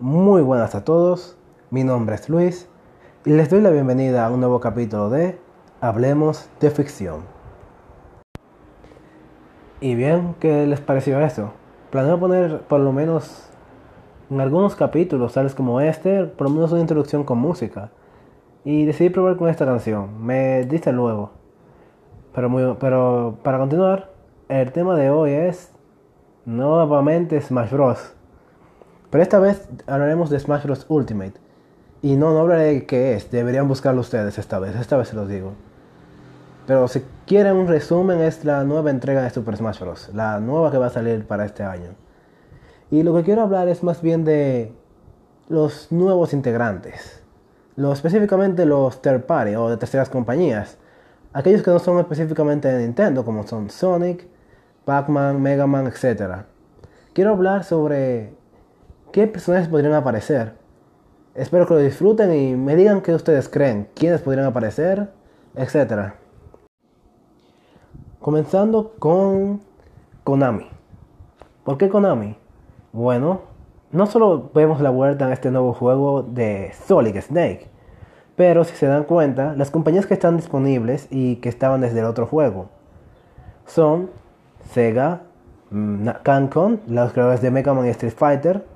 Muy buenas a todos, mi nombre es Luis y les doy la bienvenida a un nuevo capítulo de Hablemos de Ficción. Y bien, ¿qué les pareció esto? Planeo poner por lo menos en algunos capítulos, tales como este, por lo menos una introducción con música. Y decidí probar con esta canción, me diste luego. Pero, muy, pero para continuar, el tema de hoy es nuevamente Smash Bros. Pero esta vez hablaremos de Smash Bros. Ultimate. Y no, no hablaré de qué es, deberían buscarlo ustedes esta vez, esta vez se los digo. Pero si quieren un resumen, es la nueva entrega de Super Smash Bros. La nueva que va a salir para este año. Y lo que quiero hablar es más bien de los nuevos integrantes. Lo, específicamente los third party o de terceras compañías. Aquellos que no son específicamente de Nintendo, como son Sonic, Pac-Man, Mega Man, etc. Quiero hablar sobre qué personajes podrían aparecer. Espero que lo disfruten y me digan qué ustedes creen, quiénes podrían aparecer, etc. Comenzando con Konami. ¿Por qué Konami? Bueno, no solo vemos la vuelta en este nuevo juego de Solid Snake, pero si se dan cuenta, las compañías que están disponibles y que estaban desde el otro juego son Sega, mm, Capcom, los creadores de Mega Man y Street Fighter,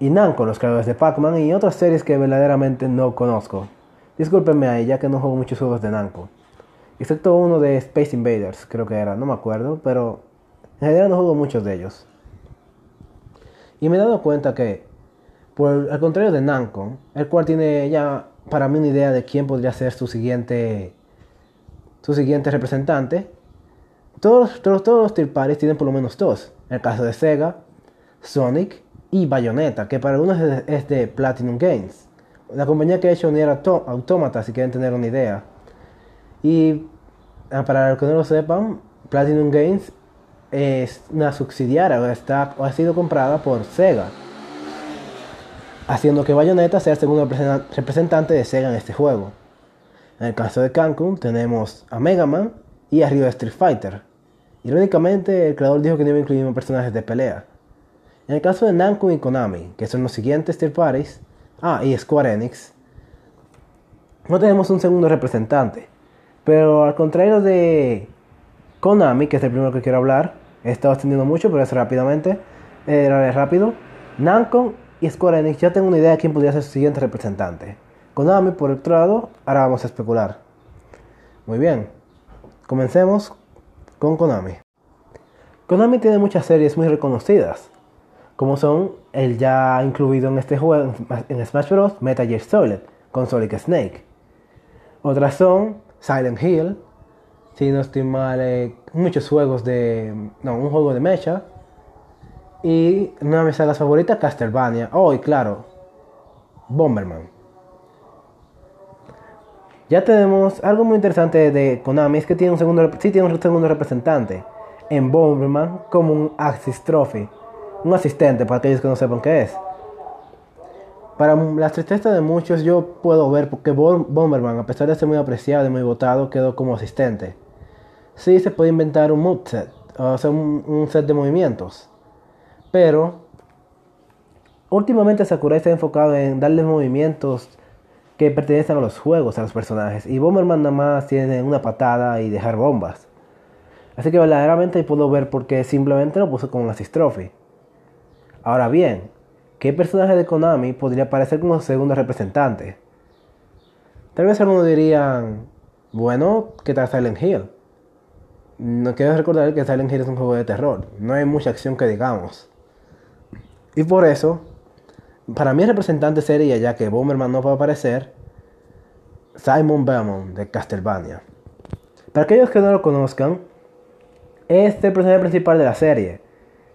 y Namco, los creadores de Pac-Man y otras series que verdaderamente no conozco. Discúlpenme ahí, ya que no juego muchos juegos de Namco. Excepto uno de Space Invaders, creo que era, no me acuerdo, pero en general no juego muchos de ellos. Y me he dado cuenta que, por al contrario de Namco, el cual tiene ya para mí una idea de quién podría ser su siguiente, su siguiente representante, todos, todos, todos los tier tienen por lo menos dos. En el caso de Sega, Sonic y Bayonetta, que para algunos es de Platinum Games. La compañía que ha hecho Nier Automata, si quieren tener una idea. Y ah, para los que no lo sepan, Platinum Games es una subsidiaria o, está, o ha sido comprada por Sega. Haciendo que Bayonetta sea el segundo representante de Sega en este juego. En el caso de Cancun tenemos a Mega Man y a Rio Street Fighter. Irónicamente, el creador dijo que no iba a incluir personajes de pelea. En el caso de Namco y Konami, que son los siguientes tier parties, ah, y Square Enix, no tenemos un segundo representante. Pero al contrario de Konami, que es el primero que quiero hablar, he estado extendiendo mucho, pero es rápidamente, eh, rápido. Namco y Square Enix ya tengo una idea de quién podría ser su siguiente representante. Konami, por otro lado, ahora vamos a especular. Muy bien, comencemos con Konami. Konami tiene muchas series muy reconocidas, como son el ya incluido en este juego, en Smash Bros. Metal Gear Solid, con Solid Snake. Otras son Silent Hill, si no estoy mal, eh, muchos juegos de. No, un juego de mecha. Y una de mis sagas favoritas, Castlevania. Oh, y claro, Bomberman. Ya tenemos algo muy interesante de Konami, es que tiene un segundo, sí tiene un segundo representante en Bomberman como un Axis Trophy un asistente para aquellos que no sepan qué es. Para la tristeza de muchos, yo puedo ver que Bomberman, a pesar de ser muy apreciado y muy votado, quedó como asistente. Sí se puede inventar un moveset, o sea, un, set de movimientos. Pero últimamente Sakurai está enfocado en darle movimientos que pertenecen a los juegos, a los personajes. Y Bomberman nada más tiene una patada y dejar bombas. Así que verdaderamente puedo ver por qué simplemente lo puso como un assist. Ahora bien, ¿qué personaje de Konami podría aparecer como segundo representante? Tal vez algunos dirían, bueno, ¿qué tal Silent Hill? No quiero recordar que Silent Hill es un juego de terror, no hay mucha acción que digamos. Y por eso, para mí el representante sería, ya que Bomberman no va a aparecer, Simon Belmont de Castlevania. Para aquellos que no lo conozcan, es el personaje principal de la serie.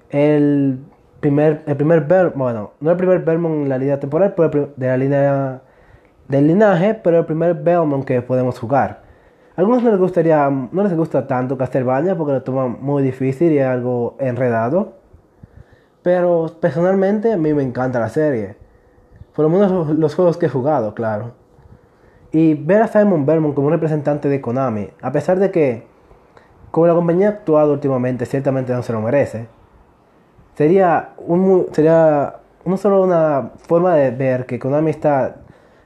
El primer, el primer bueno, no el primer Belmont en la línea temporal, pero de la línea del linaje, pero el primer Belmont que podemos jugar. A algunos no les gustaría, no les gusta tanto Castlevania porque lo toman muy difícil y es algo enredado. Pero personalmente a mí me encanta la serie. Por lo menos los juegos que he jugado, claro. Y ver a Simon Belmont como un representante de Konami, a pesar de que, como la compañía ha actuado últimamente, ciertamente no se lo merece Sería, un, sería no solo una forma de ver que Konami está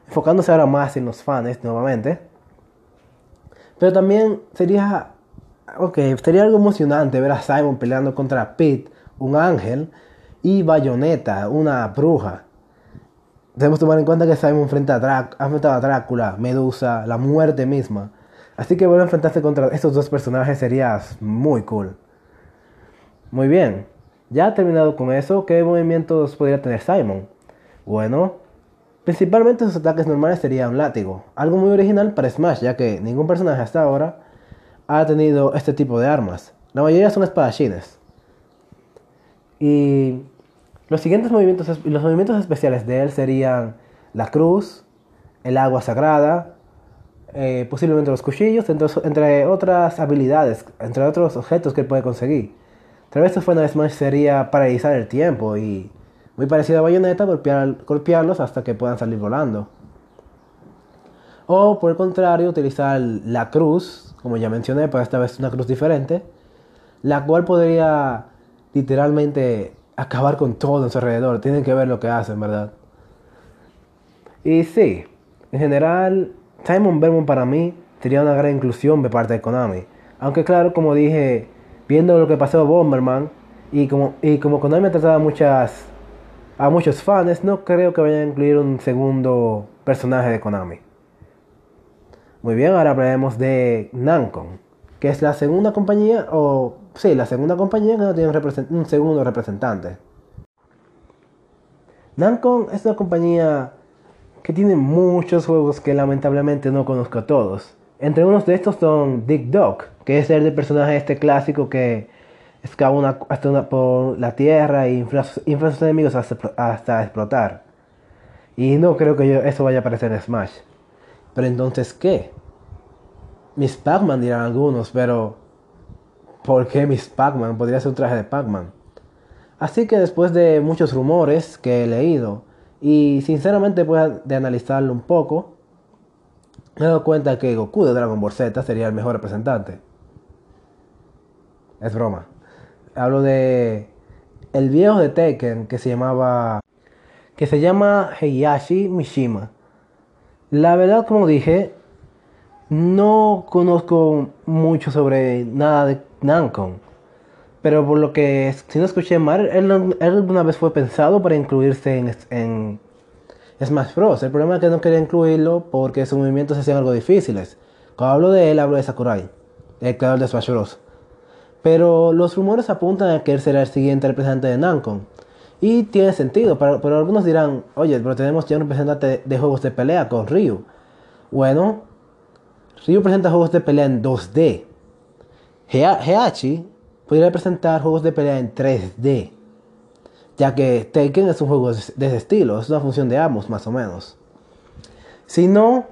enfocándose ahora más en los fans nuevamente, pero también sería, ok, sería algo emocionante ver a Simon peleando contra Pete, un ángel, y Bayonetta, una bruja. Debemos tomar en cuenta que Simon enfrenta a ha enfrentado a Drácula, Medusa, la muerte misma. Así que volver a enfrentarse contra estos dos personajes sería muy cool. Muy bien, ya terminado con eso, ¿qué movimientos podría tener Simon? Bueno, principalmente sus ataques normales serían un látigo, algo muy original para Smash, ya que ningún personaje hasta ahora ha tenido este tipo de armas. La mayoría son espadachines. Y los siguientes movimientos, los movimientos especiales de él serían la cruz, el agua sagrada, eh, posiblemente los cuchillos, entre, otras habilidades, entre otros objetos que él puede conseguir. Tal vez su de Smash sería paralizar el tiempo y, muy parecido a Bayonetta, golpear, golpearlos hasta que puedan salir volando. O por el contrario, utilizar la cruz, como ya mencioné, pero esta vez una cruz diferente, la cual podría literalmente acabar con todo en su alrededor. Tienen que ver lo que hacen, ¿verdad? Y sí, en general, Simon Belmont para mí sería una gran inclusión de parte de Konami. Aunque claro, como dije, viendo lo que pasó a Bomberman y como, y como Konami ha tratado a, muchas, a muchos fans, no creo que vayan a incluir un segundo personaje de Konami. Muy bien, ahora hablaremos de Namco, que es la segunda compañía, o sí, la segunda compañía que no tiene un, un segundo representante. Namco es una compañía que tiene muchos juegos que lamentablemente no conozco a todos. Entre unos de estos son Dick Dog, que es el de personaje este clásico que escapa hasta por la tierra e infla, a sus enemigos hasta, explotar. Y no creo que eso vaya a aparecer en Smash. Pero entonces, ¿qué? Miss Pac-Man dirán algunos, pero ¿por qué Miss Pac-Man? Podría ser un traje de Pac-Man. Así que después de muchos rumores que he leído, y sinceramente después de analizarlo un poco, me he dado cuenta que Goku de Dragon Ball Z sería el mejor representante. Es broma. Hablo de el viejo de Tekken que se llamaba que se llama Heihachi Mishima. La verdad, como dije, no conozco mucho sobre nada de Namco. Pero por lo que, si no escuché mal, él, alguna vez fue pensado para incluirse en Smash Bros. El problema es que no quería incluirlo porque sus movimientos se hacían algo difíciles. Cuando hablo de él, hablo de Sakurai, el creador de Smash Bros. Pero los rumores apuntan a que él será el siguiente representante de Namco. Y tiene sentido, pero, algunos dirán, oye, pero tenemos ya un representante de juegos de pelea con Ryu. Bueno, Ryu presenta juegos de pelea en 2D. Heihachi podría presentar juegos de pelea en 3D, ya que Tekken es un juego de ese estilo, es una función de ambos más o menos. Si no,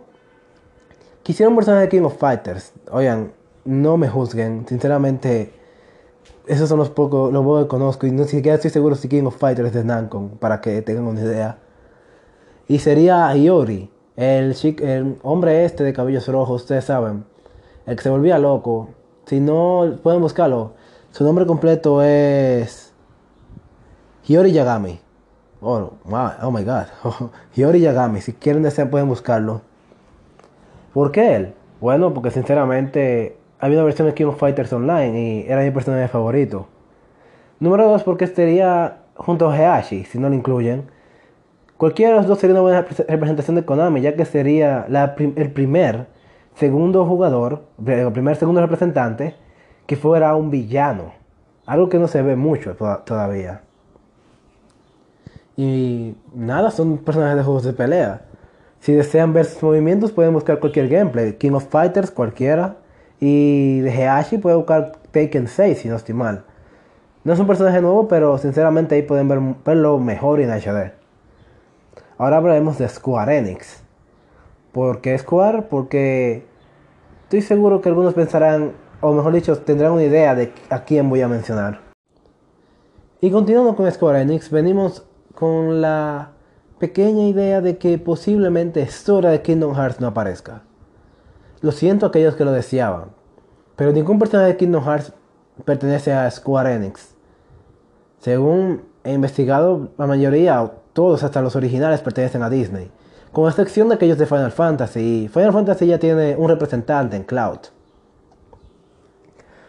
quisiera un personaje de King of Fighters, oigan, no me juzguen, sinceramente, esos son los pocos, los pocos que conozco y no siquiera estoy seguro si King of Fighters es de Namco, para que tengan una idea. Y sería Iori, el, el hombre este de cabellos rojos, ustedes saben, el que se volvía loco. Si no, pueden buscarlo. Su nombre completo es Hiyori Yagami. Oh, oh my god. Hiyori Yagami. Si quieren desear pueden buscarlo. ¿Por qué él? Bueno, porque sinceramente había una versión de King of Fighters Online y era mi personaje favorito. Número dos, porque sería junto a Heihachi, si no lo incluyen. Cualquiera de los dos sería una buena representación de Konami, ya que sería el primer segundo jugador, el primer segundo representante que fuera un villano. Algo que no se ve mucho todavía. Y nada, son personajes de juegos de pelea. Si desean ver sus movimientos, pueden buscar cualquier gameplay. King of Fighters, cualquiera. Y de Heihachi pueden buscar Taken 6, si no estoy mal. No es un personaje nuevo, pero sinceramente ahí pueden ver, verlo mejor en HD. Ahora hablaremos de Square Enix. ¿Por qué Square? Porque estoy seguro que algunos pensarán, o mejor dicho, tendrán una idea de a quién voy a mencionar. Y continuando con Square Enix, venimos con la pequeña idea de que posiblemente Sora de Kingdom Hearts no aparezca. Lo siento a aquellos que lo deseaban, pero ningún personaje de Kingdom Hearts pertenece a Square Enix. Según he investigado, la mayoría, todos hasta los originales pertenecen a Disney. Con excepción de aquellos de Final Fantasy. Final Fantasy ya tiene un representante en Cloud.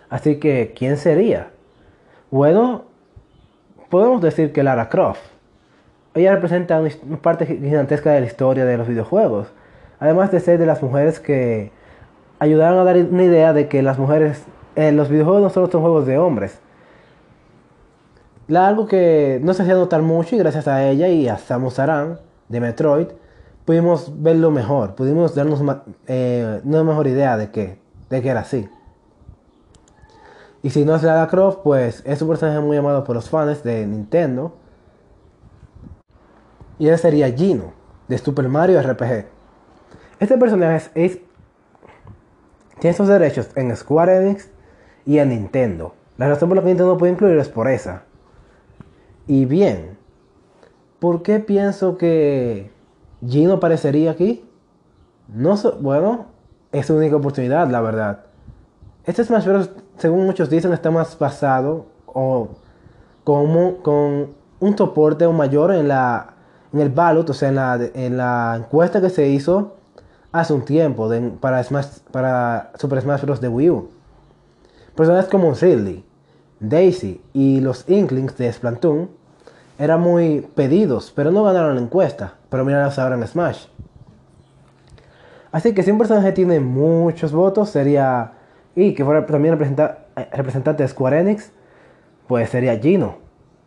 Así que, ¿quién sería? Bueno, podemos decir que Lara Croft. Ella representa una parte gigantesca de la historia de los videojuegos. Además de ser de las mujeres que ayudaron a dar una idea de que las mujeres en los videojuegos no solo son juegos de hombres. Algo que no se hacía notar mucho y gracias a ella y a Samus Aran de Metroid pudimos verlo mejor, pudimos darnos eh, una mejor idea de que, de que era así. Y si no es Lara Croft, pues es un personaje muy amado por los fans de Nintendo. Y ese sería Gino, de Super Mario RPG. Este personaje es, tiene sus derechos en Square Enix y en Nintendo. La razón por la que Nintendo puede incluirlo es por esa. Y bien, ¿por qué pienso que Gino aparecería aquí? No bueno, es su única oportunidad, la verdad. Este Smash Bros, según muchos dicen, está más basado o con, con un soporte mayor en la en el ballot, o sea, en la, en la encuesta que se hizo hace un tiempo para, Smash, para Super Smash Bros. de Wii U. Personajes como Ridley, Daisy y los Inklings de Splatoon eran muy pedidos, pero no ganaron la encuesta. Pero míralos ahora en Smash. Así que si un personaje tiene muchos votos, sería. Y que fuera también representante de Square Enix, pues sería Gino.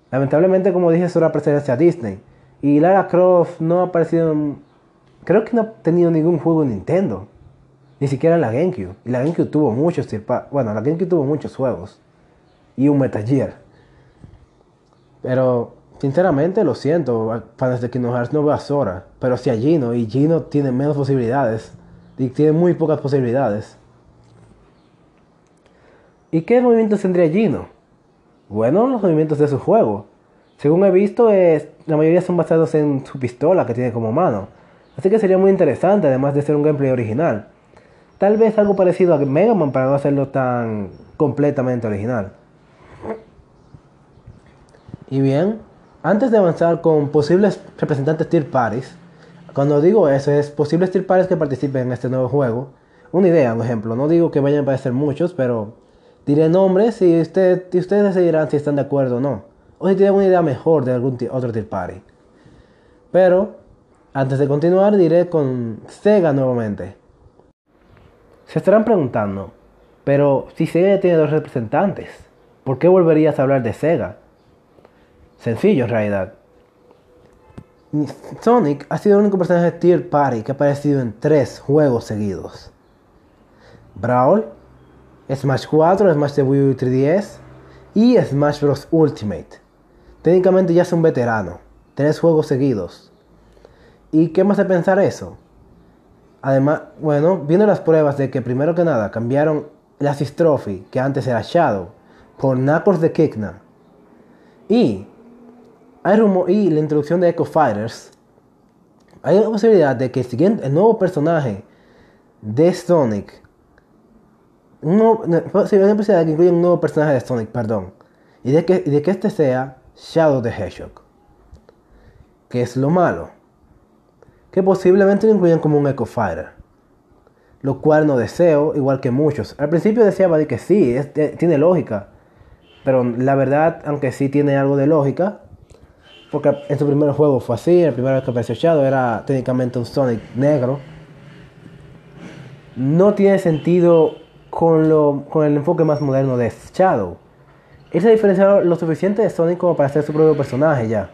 Lamentablemente, como dije, solo aparece a Disney. Y Lara Croft no ha aparecido en Creo que no ha tenido ningún juego en Nintendo. Ni siquiera la GameCube. Y la GameCube tuvo muchos Bueno, la GameCube tuvo muchos juegos. Y un Metal Gear. Pero, sinceramente, lo siento, fans de Kingdom Hearts no veo a Sora. Pero sí a Gino. Y Gino tiene menos posibilidades. Y tiene muy pocas posibilidades. ¿Y qué movimientos tendría Gino? Bueno, los movimientos de su juego. Según he visto, la mayoría son basados en su pistola que tiene como mano. Así que sería muy interesante, además de ser un gameplay original. Tal vez algo parecido a Mega Man para no hacerlo tan completamente original. Y bien, antes de avanzar con posibles representantes tier parties, cuando digo eso es posibles tier parties que participen en este nuevo juego. Una idea, un ejemplo. No digo que vayan a aparecer muchos, pero diré nombres y, y ustedes decidirán si están de acuerdo o no. O si tienen una idea mejor de algún otro tier party. Pero antes de continuar, diré con Sega nuevamente. Se estarán preguntando, pero si Sega tiene dos representantes, ¿por qué volverías a hablar de Sega? Sencillo en realidad. Sonic ha sido el único personaje de Tier Party que ha aparecido en tres juegos seguidos. Brawl, Smash 4, Smash Wii U 3DS y Smash Bros. Ultimate. Técnicamente ya es un veterano. Tres juegos seguidos. ¿Y qué más de pensar eso? Además, bueno, viendo las pruebas de que primero que nada cambiaron la Trophy, que antes era Shadow, por Knuckles de Kikna. Y, hay rumor, y la introducción de Echo Fighters. Hay una posibilidad de que el, siguiente, el nuevo personaje de Sonic. No, posibilidad de que incluya un nuevo personaje de Sonic, perdón. Y de que, y de que este sea Shadow the Hedgehog. Que es lo malo que posiblemente lo incluyan como un Echo Fighter. Lo cual no deseo, igual que muchos. Al principio deseaba de que sí, tiene lógica. Pero la verdad, aunque sí tiene algo de lógica, porque en su primer juego fue así, la primera vez que apareció Shadow era técnicamente un Sonic negro. No tiene sentido con, lo, con el enfoque más moderno de Shadow. Él se diferenciado lo suficiente de Sonic como para ser su propio personaje ya.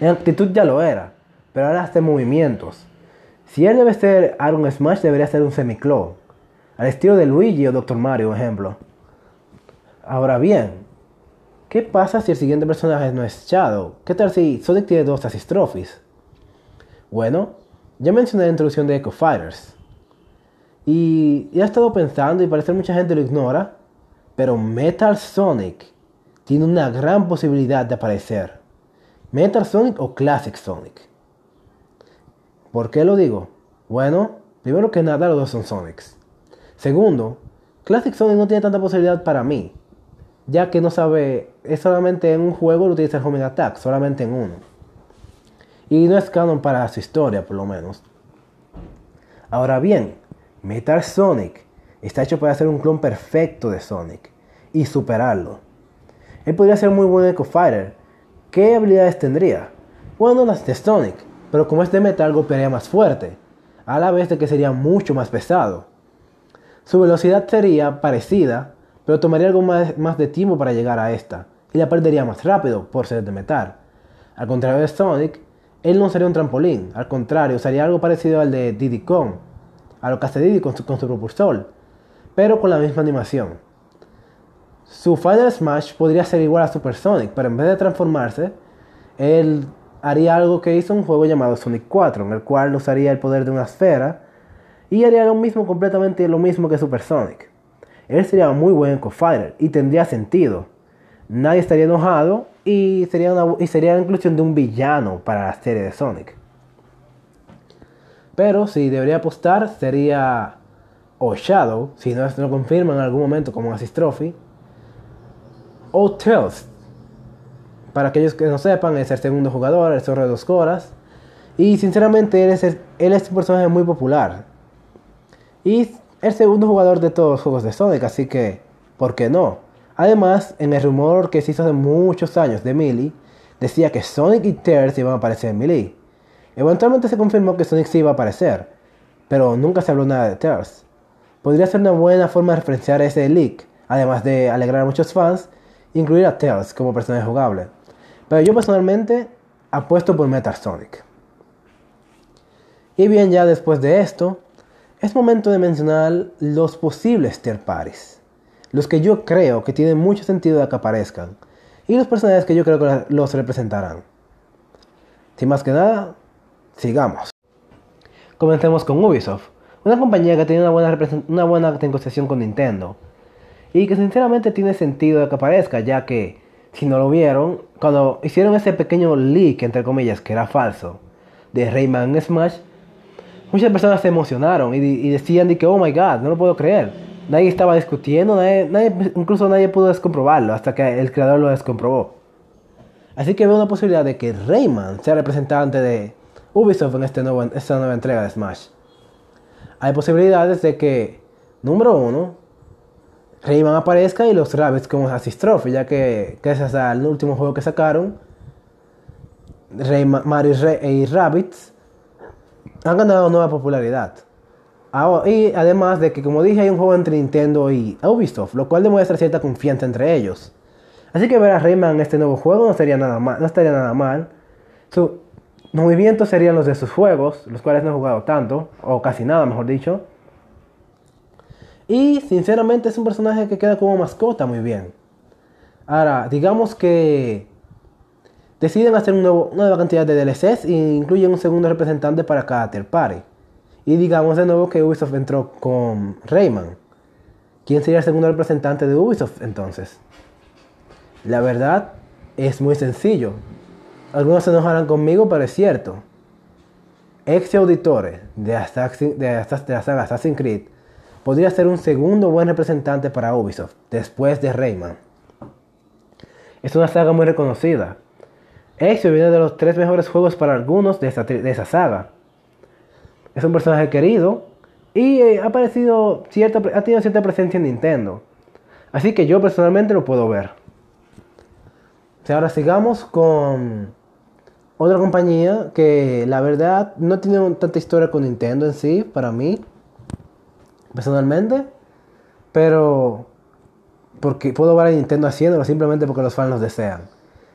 En actitud ya lo era pero ahora hace movimientos. Si él debe ser Iron Smash, debería ser un semiclone, al estilo de Luigi o Dr. Mario, por ejemplo. Ahora bien, ¿qué pasa si el siguiente personaje no es Shadow? ¿Qué tal si Sonic tiene dos Assist Trophies? Bueno, ya mencioné la introducción de Echo Fighters. Y he estado pensando y parece que mucha gente lo ignora, pero Metal Sonic tiene una gran posibilidad de aparecer. Metal Sonic o Classic Sonic. ¿Por qué lo digo? Bueno, primero que nada, los dos son Sonics. Segundo, Classic Sonic no tiene tanta posibilidad para mí. ya que no sabe, es solamente en un juego lo utiliza el homing attack, solamente en uno. Y no es canon para su historia, por lo menos. Ahora bien, Metal Sonic está hecho para ser un clon perfecto de Sonic y superarlo. Él podría ser muy buen Echo Fighter. ¿Qué habilidades tendría? Bueno, las de Sonic, pero como es de metal golpearía más fuerte, a la vez de que sería mucho más pesado. Su velocidad sería parecida, pero tomaría algo más, de tiempo para llegar a esta, y la perdería más rápido por ser de metal. Al contrario de Sonic, él no sería un trampolín, al contrario, sería algo parecido al de Diddy Kong, a lo que hace Diddy con su, con su propulsor, pero con la misma animación. Su Final Smash podría ser igual a Super Sonic, pero en vez de transformarse, él haría algo que hizo un juego llamado Sonic 4, en el cual usaría el poder de una esfera y haría lo mismo, completamente lo mismo que Super Sonic. Él sería muy buen co-fighter y tendría sentido. Nadie estaría enojado y sería, una, y sería la inclusión de un villano para la serie de Sonic. Pero si debería apostar sería o Shadow, si no lo confirman en algún momento como Assist Trophy, o Tails. Para aquellos que no sepan, es el segundo jugador, el zorro de dos coras. Y sinceramente él es, él es un personaje muy popular. Y el segundo jugador de todos los juegos de Sonic, así que, ¿por qué no? Además, en el rumor que se hizo hace muchos años de Melee, decía que Sonic y Tails iban a aparecer en Melee. Eventualmente se confirmó que Sonic sí iba a aparecer, pero nunca se habló nada de Tails. Podría ser una buena forma de referenciar ese leak, además de alegrar a muchos fans, incluir a Tails como personaje jugable. Pero yo personalmente apuesto por Metal Sonic. Y bien, ya después de esto, es momento de mencionar los posibles tier parties los que yo creo que tienen mucho sentido de que aparezcan, y los personajes que yo creo que los representarán. Sin más que nada, sigamos. Comencemos con Ubisoft, una compañía que tiene una buena, una buena negociación con Nintendo, y que sinceramente tiene sentido que aparezca, ya que, si no lo vieron, cuando hicieron ese pequeño leak, entre comillas, que era falso, de Rayman Smash, muchas personas se emocionaron y, y decían de que, oh my god, no lo puedo creer nadie estaba discutiendo, nadie, incluso nadie pudo descomprobarlo hasta que el creador lo descomprobó. Así que veo una posibilidad de que Rayman sea representante de Ubisoft en este esta nueva entrega de Smash. Hay posibilidades de que, número uno, Rayman aparezca y los Rabbits como Assist Trophy, ya que gracias al último juego que sacaron, Rayman, Mario y Rabbits han ganado nueva popularidad. Y además de que, como dije, hay un juego entre Nintendo y Ubisoft, lo cual demuestra cierta confianza entre ellos. Así que ver a Rayman en este nuevo juego no, sería nada mal, no estaría nada mal. Sus movimientos serían los de sus juegos, los cuales no he jugado tanto, o casi nada, mejor dicho. Y sinceramente es un personaje que queda como mascota muy bien. Ahora, digamos que deciden hacer una nueva cantidad de DLCs e incluyen un segundo representante para cada third party. Y digamos de nuevo que Ubisoft entró con Rayman. ¿Quién sería el segundo representante de Ubisoft entonces? La verdad es muy sencillo. Algunos se enojarán conmigo, pero es cierto. Ex Auditore de, Assassin, de, de la saga Assassin's Creed podría ser un segundo buen representante para Ubisoft después de Rayman. Es una saga muy reconocida. Ezio viene de los tres mejores juegos para algunos de de esa saga es un personaje querido y eh, ha, aparecido cierta, ha tenido cierta presencia en Nintendo. Así que yo personalmente lo puedo ver. ahora sigamos con otra compañía que la verdad no tiene tanta historia con Nintendo en sí, para mí, personalmente. Pero porque puedo ver a Nintendo haciéndolo simplemente porque los fans lo desean.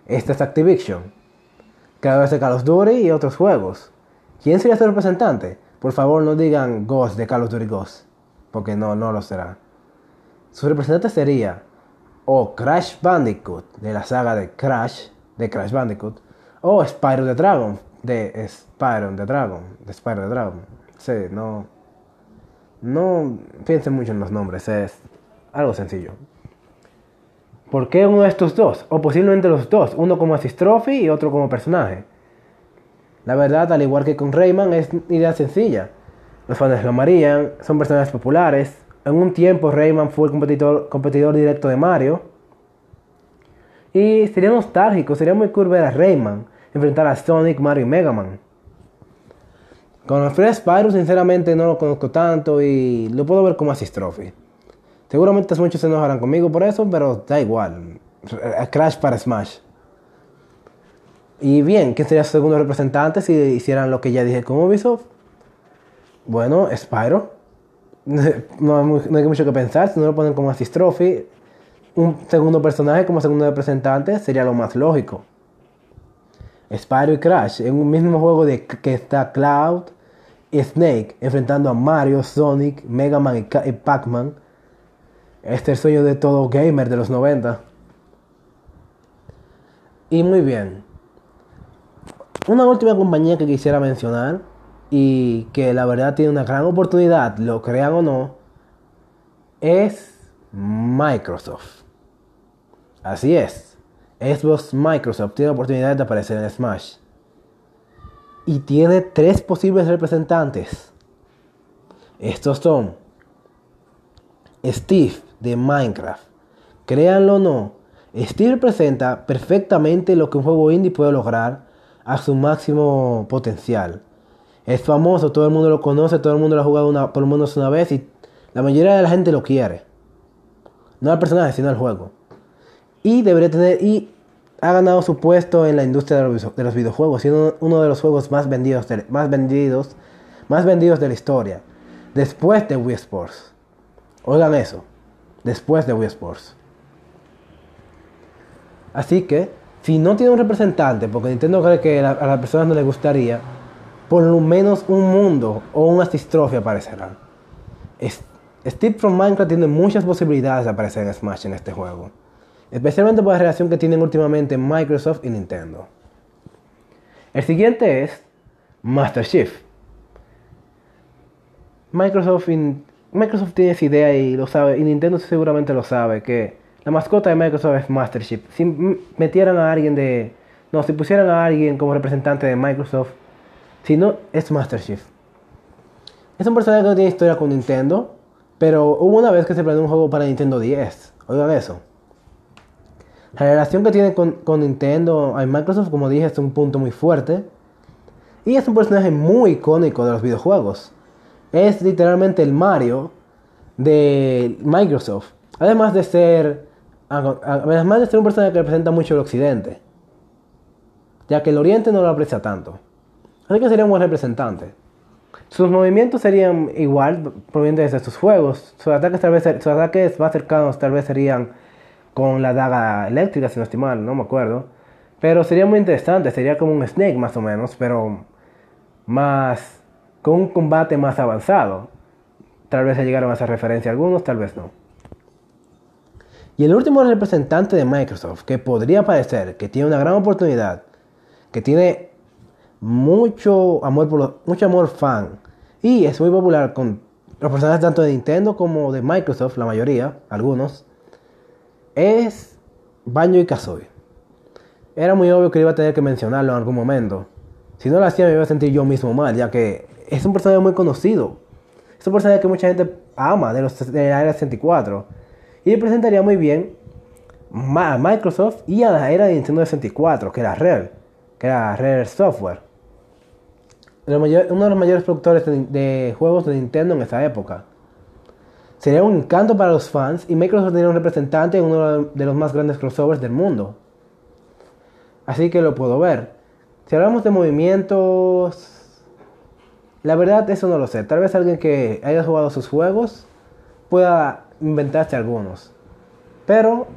Esta es Activision. Vez de Call of Duty y otros juegos. ¿Quién sería su representante? Por favor, no digan Ghost de Call of Duty Ghost, porque no, no lo será. Su representante sería o Crash Bandicoot de la saga de Crash, de Crash Bandicoot, o Spyro the Dragon de Spyro the Dragon, de Spyro the Dragon. Sí, no, no piensen mucho en los nombres, es algo sencillo. ¿Por qué uno de estos dos? O posiblemente los dos, uno como Assist Trophy y otro como personaje. La verdad, al igual que con Rayman, es idea sencilla. Los fans lo amarían, son personajes populares. En un tiempo Rayman fue el competidor, competidor directo de Mario. Y sería nostálgico, sería muy cool ver a Rayman enfrentar a Sonic, Mario y Mega Man. Con Fred Spyro sinceramente no lo conozco tanto y lo puedo ver como Assist Trophy. Seguramente muchos se enojarán conmigo por eso, pero da igual. Crash para Smash. Y bien, ¿quién sería su segundo representante si hicieran lo que ya dije con Ubisoft? Bueno, Spyro. No hay, mucho que pensar, si no lo ponen como Assist Trophy, un segundo personaje como segundo representante sería lo más lógico. Spyro y Crash en un mismo juego de que está Cloud y Snake enfrentando a Mario, Sonic, Mega Man y Pac-Man. Este es el sueño de todo gamer de los 90. Y muy bien. Una última compañía que quisiera mencionar y que la verdad tiene una gran oportunidad, lo crean o no, es Microsoft. Así es. Xbox Microsoft tiene la oportunidad de aparecer en Smash. Y tiene tres posibles representantes. Estos son Steve de Minecraft. Créanlo o no, Steve representa perfectamente lo que un juego indie puede lograr a su máximo potencial. Es famoso, todo el mundo lo conoce, todo el mundo lo ha jugado por lo menos una vez y la mayoría de la gente lo quiere. No al personaje, sino al juego. Y debería tener, y ha ganado su puesto en la industria de los, videojuegos, siendo uno de los juegos más vendidos, más vendidos, más vendidos de la historia. Después de Wii Sports. Oigan eso. Después de Wii Sports. Así que, si no tiene un representante, porque Nintendo cree que a las personas no les gustaría, por lo menos un mundo o un asistrophe aparecerán. Steve from Minecraft tiene muchas posibilidades de aparecer en Smash en este juego especialmente por la relación que tienen últimamente Microsoft y Nintendo. El siguiente es Master Chief. Microsoft, Microsoft tiene esa idea y lo sabe, y Nintendo seguramente lo sabe, que la mascota de Microsoft es Master Chief. Si metieran a alguien de... No, si pusieran a alguien como representante de Microsoft, si no, es Master Chief. Es un personaje que no tiene historia con Nintendo, pero hubo una vez que se planeó un juego para Nintendo 10. Oigan eso. La relación que tiene con, Nintendo y Microsoft, como dije, es un punto muy fuerte. Y es un personaje muy icónico de los videojuegos. Es literalmente el Mario de Microsoft. Además de ser, además de ser un personaje que representa mucho el occidente. Ya que el oriente no lo aprecia tanto. Así que sería un buen representante. Sus movimientos serían igual provenientes de sus juegos. Sus ataques, tal vez, sus ataques más cercanos tal vez serían con la daga eléctrica, si no estoy mal, no me acuerdo. Pero sería muy interesante, sería como un Snake más o menos, pero más con un combate más avanzado. Tal vez se llegaron a hacer referencia algunos, tal vez no. Y el último representante de Microsoft que podría parecer que tiene una gran oportunidad, que tiene mucho amor por mucho amor fan y es muy popular con los personajes tanto de Nintendo como de Microsoft, la mayoría, algunos, es Banjo y Kazooie. Era muy obvio que iba a tener que mencionarlo en algún momento. Si no lo hacía me iba a sentir yo mismo mal, ya que es un personaje muy conocido. Es un personaje que mucha gente ama de, los, de la era 64. Y representaría muy bien a Microsoft y a la era de Nintendo 64, que era Rare, que era Rare Software. uno de los mayores productores de juegos de Nintendo en esa época. Sería un encanto para los fans y Microsoft tendría un representante en uno de los más grandes crossovers del mundo. Así que lo puedo ver. Si hablamos de movimientos, la verdad eso no lo sé. Tal vez alguien que haya jugado sus juegos pueda inventarse algunos. Pero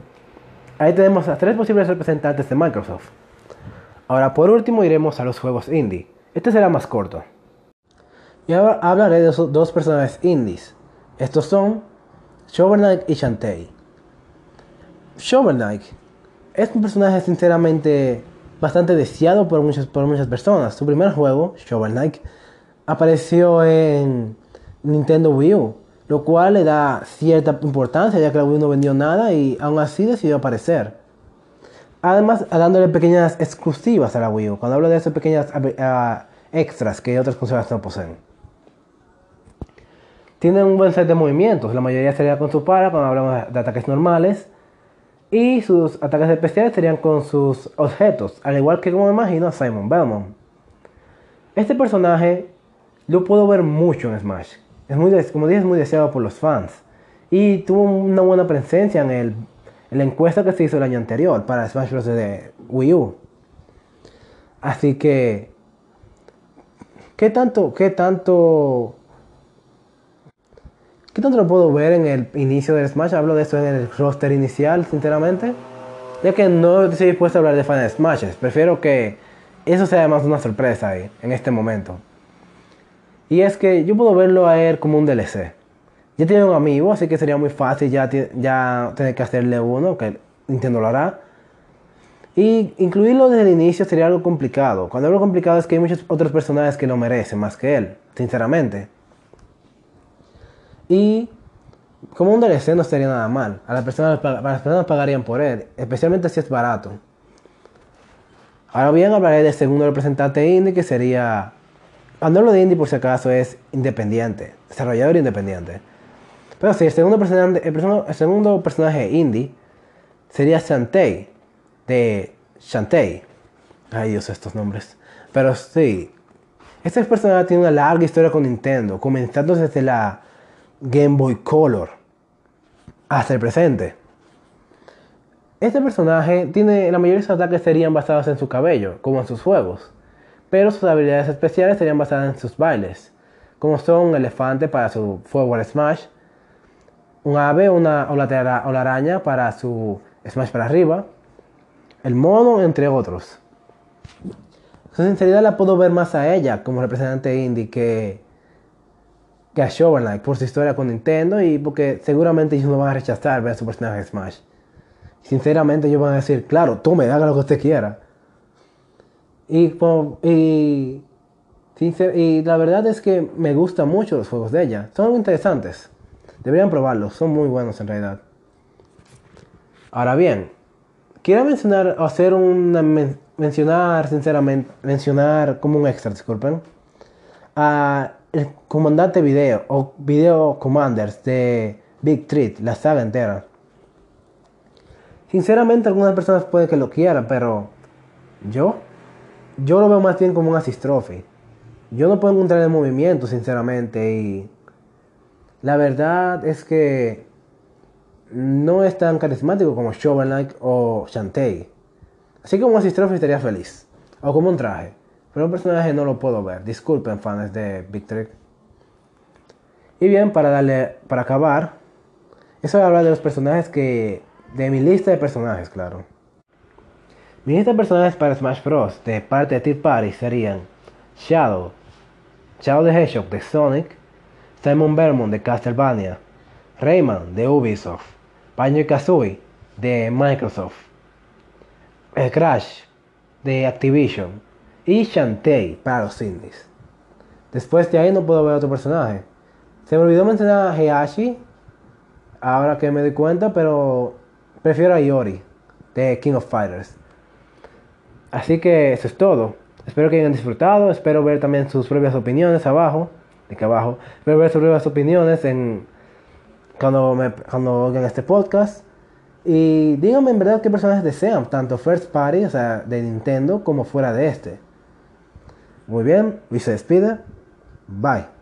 ahí tenemos a tres posibles representantes de Microsoft. Ahora por último iremos a los juegos indie. Este será más corto. Y ahora hablaré de dos personajes indies. Estos son Shovel Knight y Shantae. Shovel Knight es un personaje sinceramente bastante deseado por muchas, por muchas personas. Su primer juego, Shovel apareció en Nintendo Wii U, lo cual le da cierta importancia ya que la Wii U no vendió nada y aún así decidió aparecer. Además, dándole pequeñas exclusivas a la Wii U. Cuando hablo de esas pequeñas ah, extras que otras consolas no poseen. Tiene un buen set de movimientos, la mayoría sería con su para cuando hablamos de ataques normales. Y sus ataques especiales serían con sus objetos, al igual que como me imagino Simon Belmont. Este personaje lo puedo ver mucho en Smash. Es muy, como dije, es muy deseado por los fans. Y tuvo una buena presencia en, el, en la encuesta que se hizo el año anterior para Smash Bros. de Wii U. Así que, ¿qué tanto, qué tanto, qué tanto lo puedo ver en el inicio del Smash? Hablo de esto en el roster inicial, sinceramente. Ya que no estoy dispuesto a hablar de Final Smashes. Prefiero que eso sea más una sorpresa ahí, en este momento. Y es que yo puedo verlo a él como un DLC. Ya tiene un amigo, así que sería muy fácil ya, tener que hacerle uno, que Nintendo lo hará. Y incluirlo desde el inicio sería algo complicado. Cuando hablo complicado es que hay muchos otros personajes que lo merecen más que él, sinceramente. Y como un DLC no sería nada mal. A las personas, las personas pagarían por él, especialmente si es barato. Ahora bien, hablaré del segundo representante indie que sería cuando hablo de indie, por si acaso, es independiente, desarrollador independiente. Pero sí, el segundo personaje, el, segundo personaje indie sería Shantae, de Shantae. Ay, Dios, estos nombres. Pero sí, este personaje tiene una larga historia con Nintendo, comenzando desde la Game Boy Color hasta el presente. Este personaje tiene, la mayoría de sus ataques serían basados en su cabello, como en sus juegos pero sus habilidades especiales serían basadas en sus bailes, como son un elefante para su Forward Smash, un ave una, o, la, o la araña para su Smash para arriba, el mono, entre otros. Su sinceridad la puedo ver más a ella como representante indie que, que a Shovel Knight por su historia con Nintendo y porque seguramente ellos no van a rechazar ver su personaje Smash. Sinceramente ellos van a decir, claro, tome, haga lo que usted quiera. Y, y, y la verdad es que me gustan mucho los juegos de ella. Son interesantes. Deberían probarlos. Son muy buenos en realidad. Ahora bien, quiero mencionar, hacer una, mencionar sinceramente, mencionar como un extra, disculpen, a comandante video o video commanders de Big Treat, la saga entera. Sinceramente algunas personas pueden que lo quieran, pero yo yo lo veo más bien como un assist trophy. Yo no puedo encontrar el movimiento, sinceramente, y la verdad es que no es tan carismático como Shovel Knight o Shantae. Así que como assist trophy estaría feliz. O como un traje. Pero un personaje no lo puedo ver. Disculpen, fans de Big Trick. Y bien, para darle, para acabar, eso voy a hablar de los personajes que, de mi lista de personajes, claro. Mi lista de personajes para Smash Bros. de parte de Tea Party serían Shadow, Shadow the Hedgehog de Sonic, Simon Belmont de Castlevania, Rayman de Ubisoft, Banjo Kazooie de Microsoft, Crash de Activision y Shantae para los indies. Después de ahí no puedo ver otro personaje. Se me olvidó mencionar a Heihachi, ahora que me doy cuenta, pero prefiero a Yori de King of Fighters. Así que eso es todo. Espero que hayan disfrutado. Espero ver también sus propias opiniones abajo. De que abajo. Espero ver sus propias opiniones en cuando, me, cuando oigan este podcast. Y díganme en verdad qué personajes desean, tanto First Party, o sea, de Nintendo, como fuera de este. Muy bien, Luis se despide. Bye.